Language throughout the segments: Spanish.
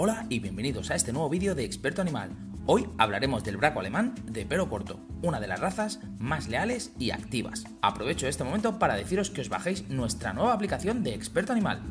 Hola y bienvenidos a este nuevo vídeo de Experto Animal. Hoy hablaremos del braco alemán de pelo corto, una de las razas más leales y activas. Aprovecho este momento para deciros que os bajéis nuestra nueva aplicación de Experto Animal.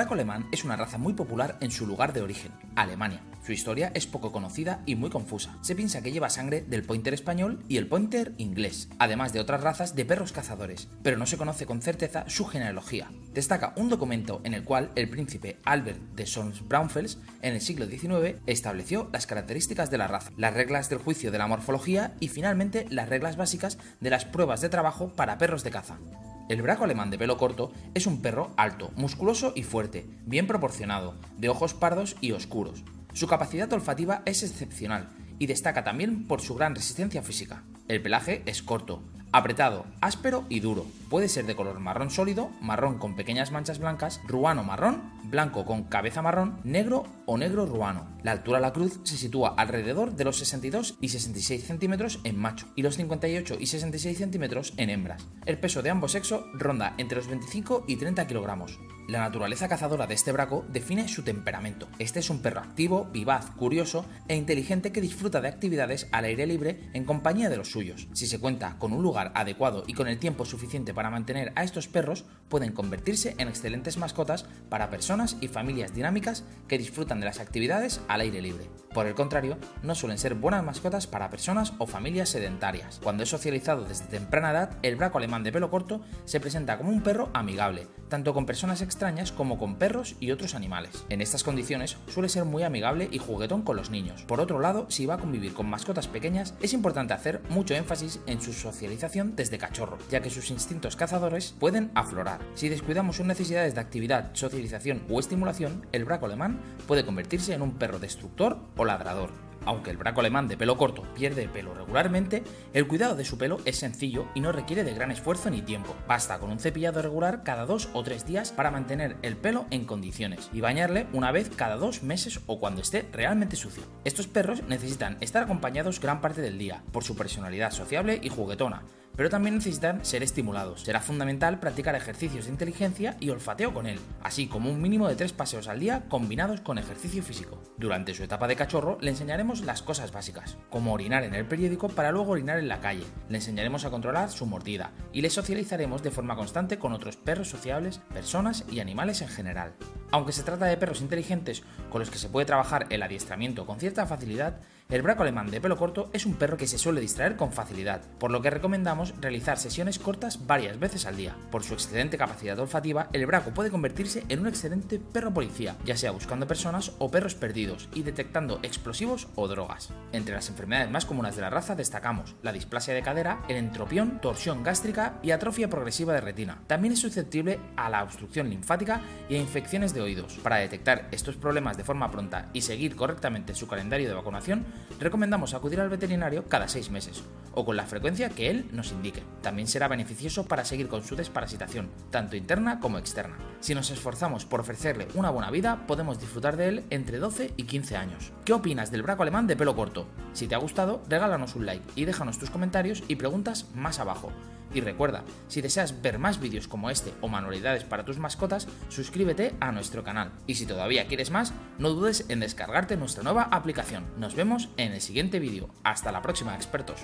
Braco alemán es una raza muy popular en su lugar de origen, Alemania. Su historia es poco conocida y muy confusa. Se piensa que lleva sangre del pointer español y el pointer inglés, además de otras razas de perros cazadores, pero no se conoce con certeza su genealogía. Destaca un documento en el cual el príncipe Albert de Sons-Braunfels en el siglo XIX estableció las características de la raza, las reglas del juicio de la morfología y finalmente las reglas básicas de las pruebas de trabajo para perros de caza. El braco alemán de pelo corto es un perro alto, musculoso y fuerte, bien proporcionado, de ojos pardos y oscuros. Su capacidad olfativa es excepcional y destaca también por su gran resistencia física. El pelaje es corto, apretado, áspero y duro. Puede ser de color marrón sólido, marrón con pequeñas manchas blancas, ruano marrón, blanco con cabeza marrón, negro o negro ruano. La altura de la cruz se sitúa alrededor de los 62 y 66 centímetros en macho y los 58 y 66 centímetros en hembras. El peso de ambos sexos ronda entre los 25 y 30 kilogramos. La naturaleza cazadora de este braco define su temperamento. Este es un perro activo, vivaz, curioso e inteligente que disfruta de actividades al aire libre en compañía de los suyos. Si se cuenta con un lugar adecuado y con el tiempo suficiente para mantener a estos perros, pueden convertirse en excelentes mascotas para personas y familias dinámicas que disfrutan de las actividades al aire libre. Por el contrario, no suelen ser buenas mascotas para personas o familias sedentarias. Cuando es socializado desde temprana edad, el braco alemán de pelo corto se presenta como un perro amigable, tanto con personas extrañas como con perros y otros animales. En estas condiciones suele ser muy amigable y juguetón con los niños. Por otro lado, si va a convivir con mascotas pequeñas, es importante hacer mucho énfasis en su socialización desde cachorro, ya que sus instintos cazadores pueden aflorar. Si descuidamos sus necesidades de actividad, socialización o estimulación, el braco alemán puede convertirse en un perro destructor o ladrador. Aunque el braco alemán de pelo corto pierde pelo regularmente, el cuidado de su pelo es sencillo y no requiere de gran esfuerzo ni tiempo. Basta con un cepillado regular cada dos o tres días para mantener el pelo en condiciones y bañarle una vez cada dos meses o cuando esté realmente sucio. Estos perros necesitan estar acompañados gran parte del día por su personalidad sociable y juguetona, pero también necesitan ser estimulados. Será fundamental practicar ejercicios de inteligencia y olfateo con él, así como un mínimo de tres paseos al día combinados con ejercicio físico. Durante su etapa de cachorro le enseñaremos las cosas básicas, como orinar en el periódico para luego orinar en la calle. Le enseñaremos a controlar su mordida y le socializaremos de forma constante con otros perros sociables, personas y animales en general. Aunque se trata de perros inteligentes con los que se puede trabajar el adiestramiento con cierta facilidad, el braco alemán de pelo corto es un perro que se suele distraer con facilidad, por lo que recomendamos realizar sesiones cortas varias veces al día. Por su excelente capacidad olfativa, el braco puede convertirse en un excelente perro policía, ya sea buscando personas o perros perdidos y detectando explosivos o drogas. Entre las enfermedades más comunes de la raza destacamos la displasia de cadera, el entropión, torsión gástrica y atrofia progresiva de retina. También es susceptible a la obstrucción linfática y a infecciones de oídos. Para detectar estos problemas de forma pronta y seguir correctamente su calendario de vacunación, recomendamos acudir al veterinario cada seis meses o con la frecuencia que él indique. También será beneficioso para seguir con su desparasitación, tanto interna como externa. Si nos esforzamos por ofrecerle una buena vida, podemos disfrutar de él entre 12 y 15 años. ¿Qué opinas del braco alemán de pelo corto? Si te ha gustado, regálanos un like y déjanos tus comentarios y preguntas más abajo. Y recuerda, si deseas ver más vídeos como este o manualidades para tus mascotas, suscríbete a nuestro canal. Y si todavía quieres más, no dudes en descargarte nuestra nueva aplicación. Nos vemos en el siguiente vídeo. Hasta la próxima, expertos.